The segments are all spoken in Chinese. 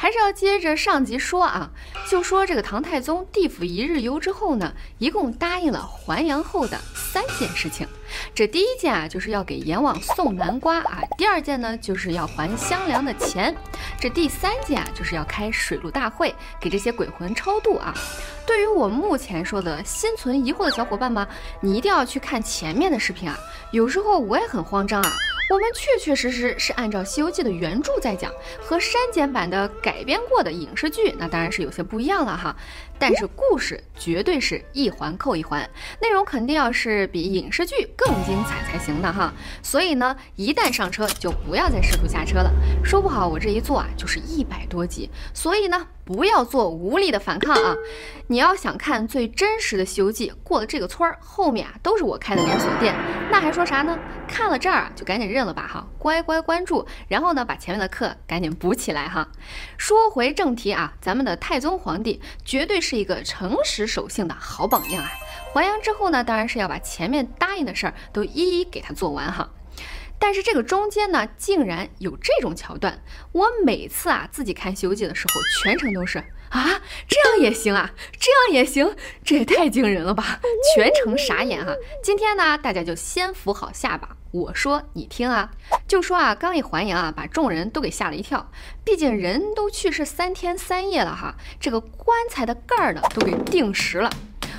还是要接着上集说啊，就说这个唐太宗地府一日游之后呢，一共答应了还阳后的三件事情。这第一件啊，就是要给阎王送南瓜啊；第二件呢，就是要还香粮的钱；这第三件啊，就是要开水陆大会，给这些鬼魂超度啊。对于我目前说的心存疑惑的小伙伴们，你一定要去看前面的视频啊。有时候我也很慌张啊。我们确确实实是按照《西游记》的原著在讲，和删减版的改编过的影视剧，那当然是有些不一样了哈。但是故事绝对是一环扣一环，内容肯定要是比影视剧更精彩才行的哈。所以呢，一旦上车就不要再试图下车了，说不好我这一坐啊就是一百多集。所以呢。不要做无力的反抗啊！你要想看最真实的《西游记》，过了这个村儿，后面啊都是我开的连锁店，那还说啥呢？看了这儿就赶紧认了吧哈，乖乖关注，然后呢把前面的课赶紧补起来哈。说回正题啊，咱们的太宗皇帝绝对是是一个诚实守信的好榜样啊！还阳之后呢，当然是要把前面答应的事儿都一一给他做完哈。但是这个中间呢，竟然有这种桥段。我每次啊自己看《西游记》的时候，全程都是啊，这样也行啊，这样也行，这也太惊人了吧！全程傻眼哈。今天呢，大家就先扶好下巴，我说你听啊，就说啊，刚一还阳啊，把众人都给吓了一跳。毕竟人都去世三天三夜了哈，这个棺材的盖儿呢都给定实了。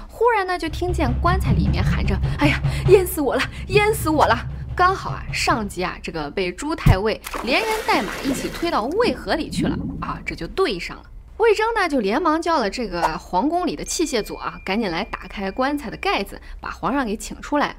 忽然呢，就听见棺材里面喊着：“哎呀，淹死我了，淹死我了！”刚好啊，上级啊，这个被朱太尉连人带马一起推到渭河里去了啊，这就对上了。魏征呢，就连忙叫了这个皇宫里的器械组啊，赶紧来打开棺材的盖子，把皇上给请出来。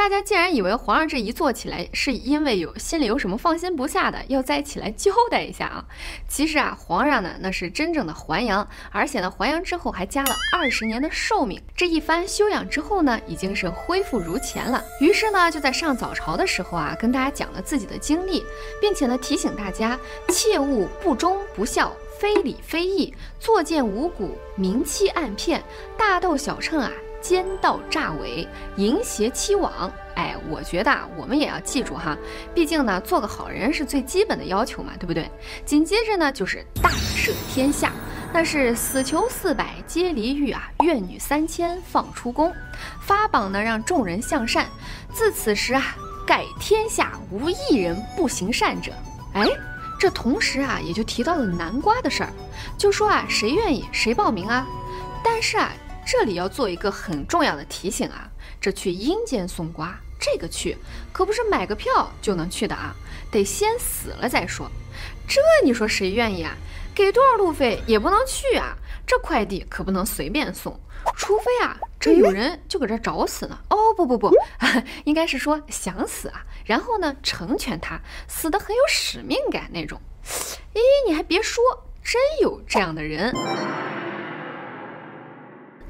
大家竟然以为皇上这一坐起来是因为有心里有什么放心不下的，要再起来交代一下啊。其实啊，皇上呢那是真正的还阳，而且呢还阳之后还加了二十年的寿命。这一番休养之后呢，已经是恢复如前了。于是呢，就在上早朝的时候啊，跟大家讲了自己的经历，并且呢提醒大家切勿不忠不孝、非礼非义、作践无辜、明欺暗骗、大斗小秤啊。奸盗诈伪、淫邪欺罔，哎，我觉得啊，我们也要记住哈，毕竟呢，做个好人是最基本的要求嘛，对不对？紧接着呢，就是大赦天下，那是死囚四百皆离狱啊，怨女三千放出宫，发榜呢，让众人向善。自此时啊，盖天下无一人不行善者。哎，这同时啊，也就提到了南瓜的事儿，就说啊，谁愿意谁报名啊？但是啊。这里要做一个很重要的提醒啊，这去阴间送瓜，这个去可不是买个票就能去的啊，得先死了再说。这你说谁愿意啊？给多少路费也不能去啊。这快递可不能随便送，除非啊，这有人就搁这找死呢。哦不不不，应该是说想死啊，然后呢成全他，死的很有使命感那种。咦，你还别说，真有这样的人。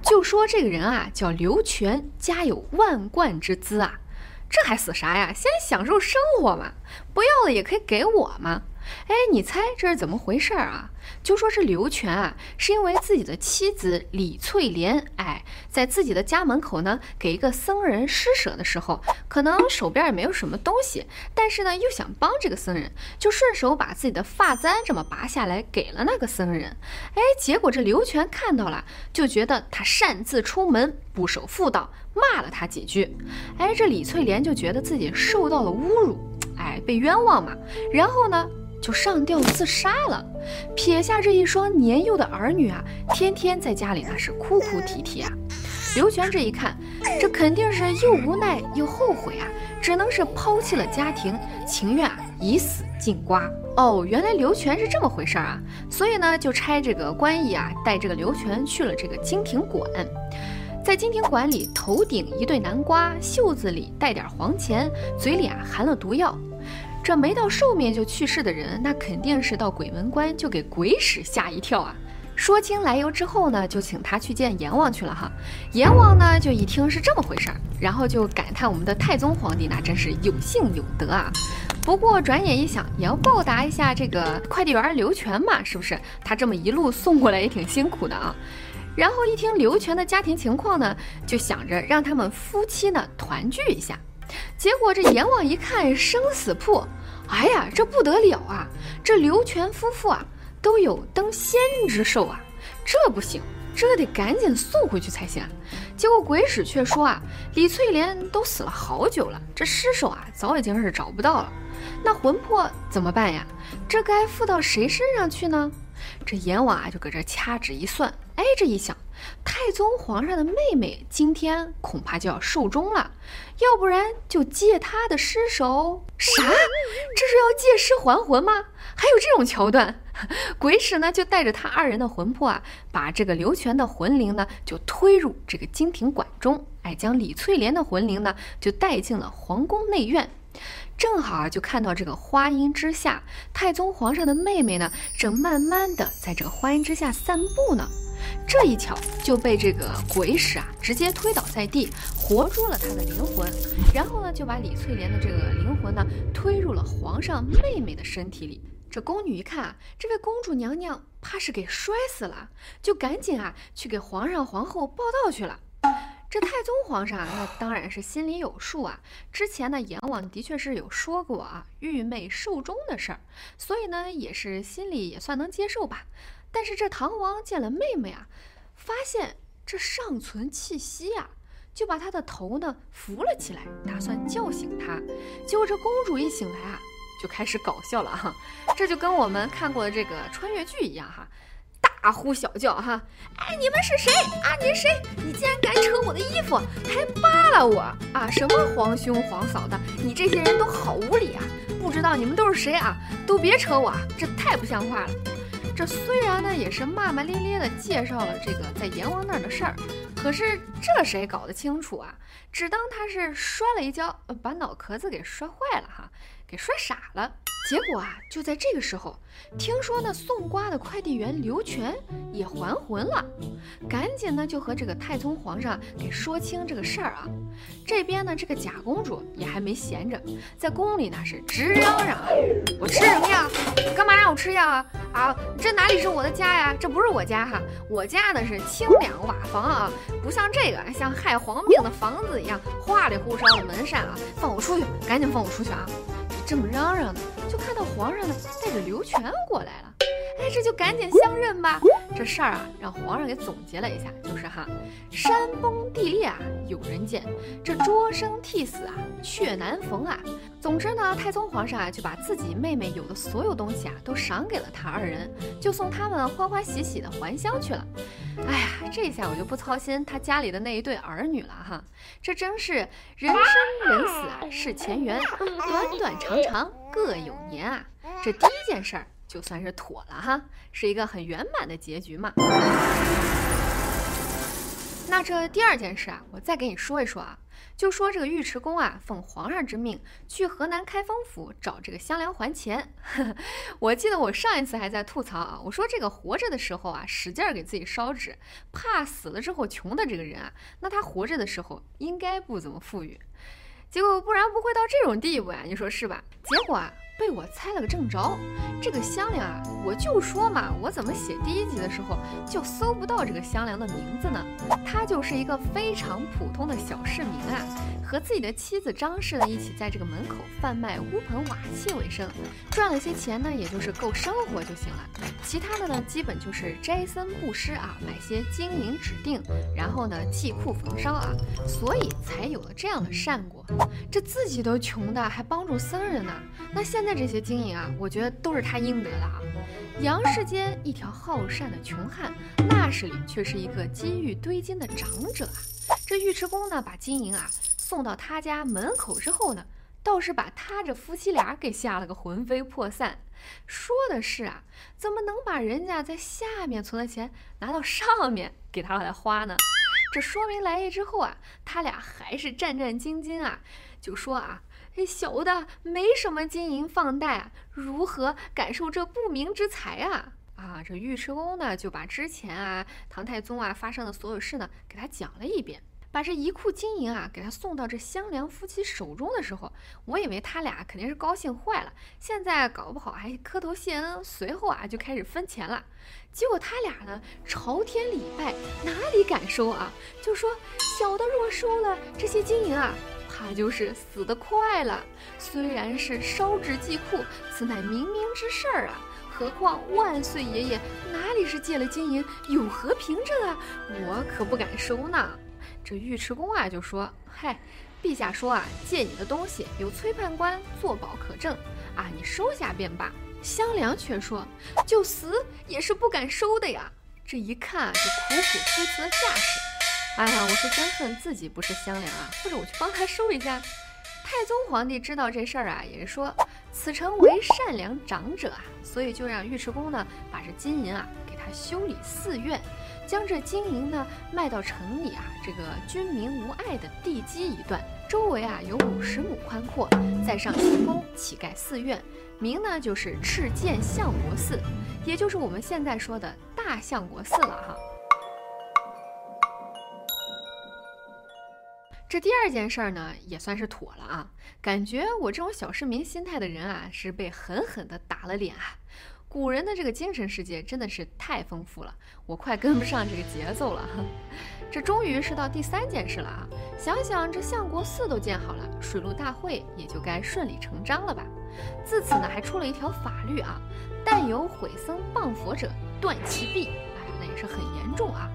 就说这个人啊，叫刘全，家有万贯之资啊，这还死啥呀？先享受生活嘛，不要了也可以给我嘛。哎，你猜这是怎么回事儿啊？就说这刘全啊，是因为自己的妻子李翠莲，哎，在自己的家门口呢，给一个僧人施舍的时候，可能手边也没有什么东西，但是呢，又想帮这个僧人，就顺手把自己的发簪这么拔下来给了那个僧人。哎，结果这刘全看到了，就觉得他擅自出门，不守妇道，骂了他几句。哎，这李翠莲就觉得自己受到了侮辱，哎，被冤枉嘛。然后呢？就上吊自杀了，撇下这一双年幼的儿女啊，天天在家里那是哭哭啼啼啊。刘全这一看，这肯定是又无奈又后悔啊，只能是抛弃了家庭，情愿啊以死进瓜。哦，原来刘全是这么回事啊，所以呢，就差这个官役啊，带这个刘全去了这个金庭馆，在金庭馆里，头顶一对南瓜，袖子里带点黄钱，嘴里啊含了毒药。这没到寿命就去世的人，那肯定是到鬼门关就给鬼使吓一跳啊！说清来由之后呢，就请他去见阎王去了哈。阎王呢就一听是这么回事儿，然后就感叹我们的太宗皇帝那真是有幸有德啊。不过转眼一想，也要报答一下这个快递员刘全嘛，是不是？他这么一路送过来也挺辛苦的啊。然后一听刘全的家庭情况呢，就想着让他们夫妻呢团聚一下。结果这阎王一看生死簿，哎呀，这不得了啊！这刘全夫妇啊，都有登仙之寿啊，这不行，这得赶紧送回去才行。结果鬼使却说啊，李翠莲都死了好久了，这尸首啊早已经是找不到了，那魂魄怎么办呀？这该附到谁身上去呢？这阎王啊就搁这掐指一算，哎，这一想。太宗皇上的妹妹今天恐怕就要寿终了，要不然就借她的尸首。啥？这是要借尸还魂吗？还有这种桥段？鬼使呢就带着他二人的魂魄啊，把这个刘全的魂灵呢就推入这个金庭馆中，哎，将李翠莲的魂灵呢就带进了皇宫内院。正好啊，就看到这个花荫之下，太宗皇上的妹妹呢正慢慢的在这个花荫之下散步呢。这一巧就被这个鬼使啊直接推倒在地，活捉了他的灵魂，然后呢就把李翠莲的这个灵魂呢推入了皇上妹妹的身体里。这宫女一看啊，这位公主娘娘怕是给摔死了，就赶紧啊去给皇上皇后报道去了。这太宗皇上那当然是心里有数啊，之前呢阎王的确是有说过啊玉妹寿终的事儿，所以呢也是心里也算能接受吧。但是这唐王见了妹妹啊，发现这尚存气息啊，就把她的头呢扶了起来，打算叫醒她。结果这公主一醒来啊，就开始搞笑了哈，这就跟我们看过的这个穿越剧一样哈，大呼小叫哈，哎，你们是谁啊？你是谁？你竟然敢扯我的衣服，还扒拉我啊？什么皇兄皇嫂的，你这些人都好无理啊！不知道你们都是谁啊？都别扯我，这太不像话了。这虽然呢也是骂骂咧咧的介绍了这个在阎王那儿的事儿，可是这谁搞得清楚啊？只当他是摔了一跤，把脑壳子给摔坏了哈，给摔傻了。结果啊，就在这个时候，听说那送瓜的快递员刘全也还魂了，赶紧呢就和这个太宗皇上给说清这个事儿啊。这边呢，这个假公主也还没闲着，在宫里呢是直嚷嚷：“我吃什么呀？干嘛让我吃药啊？啊，这哪里是我的家呀？这不是我家哈，我家呢是清凉瓦房啊，不像这个像害皇病的房子一样花里胡哨的门扇啊！放我出去，赶紧放我出去啊！”这么嚷嚷呢，就看到皇上呢带着刘全过来了。哎，这就赶紧相认吧。这事儿啊，让皇上给总结了一下，就是哈，山崩地裂啊，有人见；这捉生替死啊，却难逢啊。总之呢，太宗皇上啊，就把自己妹妹有的所有东西啊，都赏给了他二人，就送他们欢欢喜喜的还乡去了。哎呀，这下我就不操心他家里的那一对儿女了哈。这真是人生人死啊，是前缘，短短长长各有年啊。这第一件事儿。就算是妥了哈，是一个很圆满的结局嘛。那这第二件事啊，我再给你说一说啊，就说这个尉迟恭啊，奉皇上之命去河南开封府找这个香莲还钱。我记得我上一次还在吐槽啊，我说这个活着的时候啊，使劲儿给自己烧纸，怕死了之后穷的这个人啊，那他活着的时候应该不怎么富裕，结果不然不会到这种地步呀，你说是吧？结果啊。被我猜了个正着，这个香莲啊，我就说嘛，我怎么写第一集的时候就搜不到这个香莲的名字呢？他就是一个非常普通的小市民啊，和自己的妻子张氏呢一起在这个门口贩卖乌盆瓦器为生，赚了些钱呢，也就是够生活就行了。其他的呢，基本就是斋僧布施啊，买些金银指定，然后呢祭库焚烧啊，所以才有了这样的善果。这自己都穷的，还帮助僧人呢，那现在。这些金银啊，我觉得都是他应得的啊。杨世间一条好善的穷汉，那时里却是一个金玉堆金的长者啊。这尉迟恭呢，把金银啊送到他家门口之后呢，倒是把他这夫妻俩给吓了个魂飞魄散。说的是啊，怎么能把人家在下面存的钱拿到上面给他来花呢？这说明来意之后啊，他俩还是战战兢兢啊，就说啊。这小的没什么金银放贷，如何感受这不明之财啊？啊，这尉迟恭呢，就把之前啊唐太宗啊发生的所有事呢，给他讲了一遍。把这一库金银啊给他送到这香莲夫妻手中的时候，我以为他俩肯定是高兴坏了，现在搞不好还磕头谢恩，随后啊就开始分钱了。结果他俩呢朝天礼拜，哪里敢收啊？就说小的若收了这些金银啊。他就是死得快了，虽然是烧纸祭库，此乃冥冥之事儿啊，何况万岁爷爷哪里是借了金银，有何凭证啊？我可不敢收呢。这尉迟恭啊就说：“嗨，陛下说啊，借你的东西有崔判官作保可证啊，你收下便罢。”香良却说：“就死也是不敢收的呀。”这一看这苦苦推辞的架势，哎呀，我是真恨自己不是香良啊，或者我去帮他收一下。太宗皇帝知道这事儿啊，也是说此臣为善良长者啊，所以就让尉迟恭呢把这金银啊给他修理寺院，将这金银呢卖到城里啊这个军民无碍的地基一段，周围啊有五十亩宽阔，再上行宫乞盖寺院，名呢就是赤剑相国寺，也就是我们现在说的大相国寺了哈。这第二件事儿呢，也算是妥了啊。感觉我这种小市民心态的人啊，是被狠狠的打了脸啊。古人的这个精神世界真的是太丰富了，我快跟不上这个节奏了。这终于是到第三件事了啊！想想这相国寺都建好了，水陆大会也就该顺理成章了吧？自此呢，还出了一条法律啊：但有毁僧谤佛者，断其臂。是很严重啊。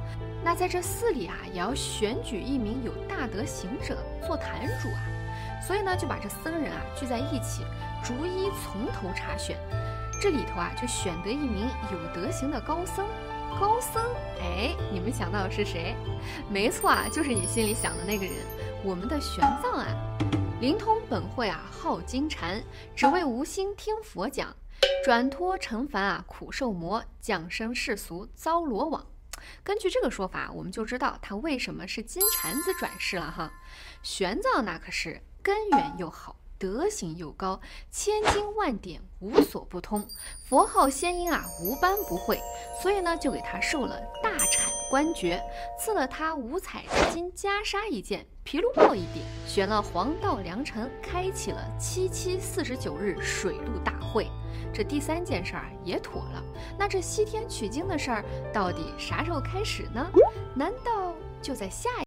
那在这寺里啊，也要选举一名有大德行者做坛主啊，所以呢，就把这僧人啊聚在一起，逐一从头查选。这里头啊，就选得一名有德行的高僧。高僧，哎，你们想到是谁？没错啊，就是你心里想的那个人，我们的玄奘啊。灵通本会啊，好金蝉，只为无心听佛讲，转脱成凡啊，苦受魔，降生世俗遭罗网。根据这个说法，我们就知道他为什么是金蝉子转世了哈。玄奘那可是根源又好，德行又高，千经万典无所不通，佛号仙音啊无般不会，所以呢就给他授了大禅官爵，赐了他五彩金袈裟一件，皮卢帽一顶，选了黄道良辰，开启了七七四十九日水陆大会。这第三件事儿也妥了，那这西天取经的事儿到底啥时候开始呢？难道就在下一？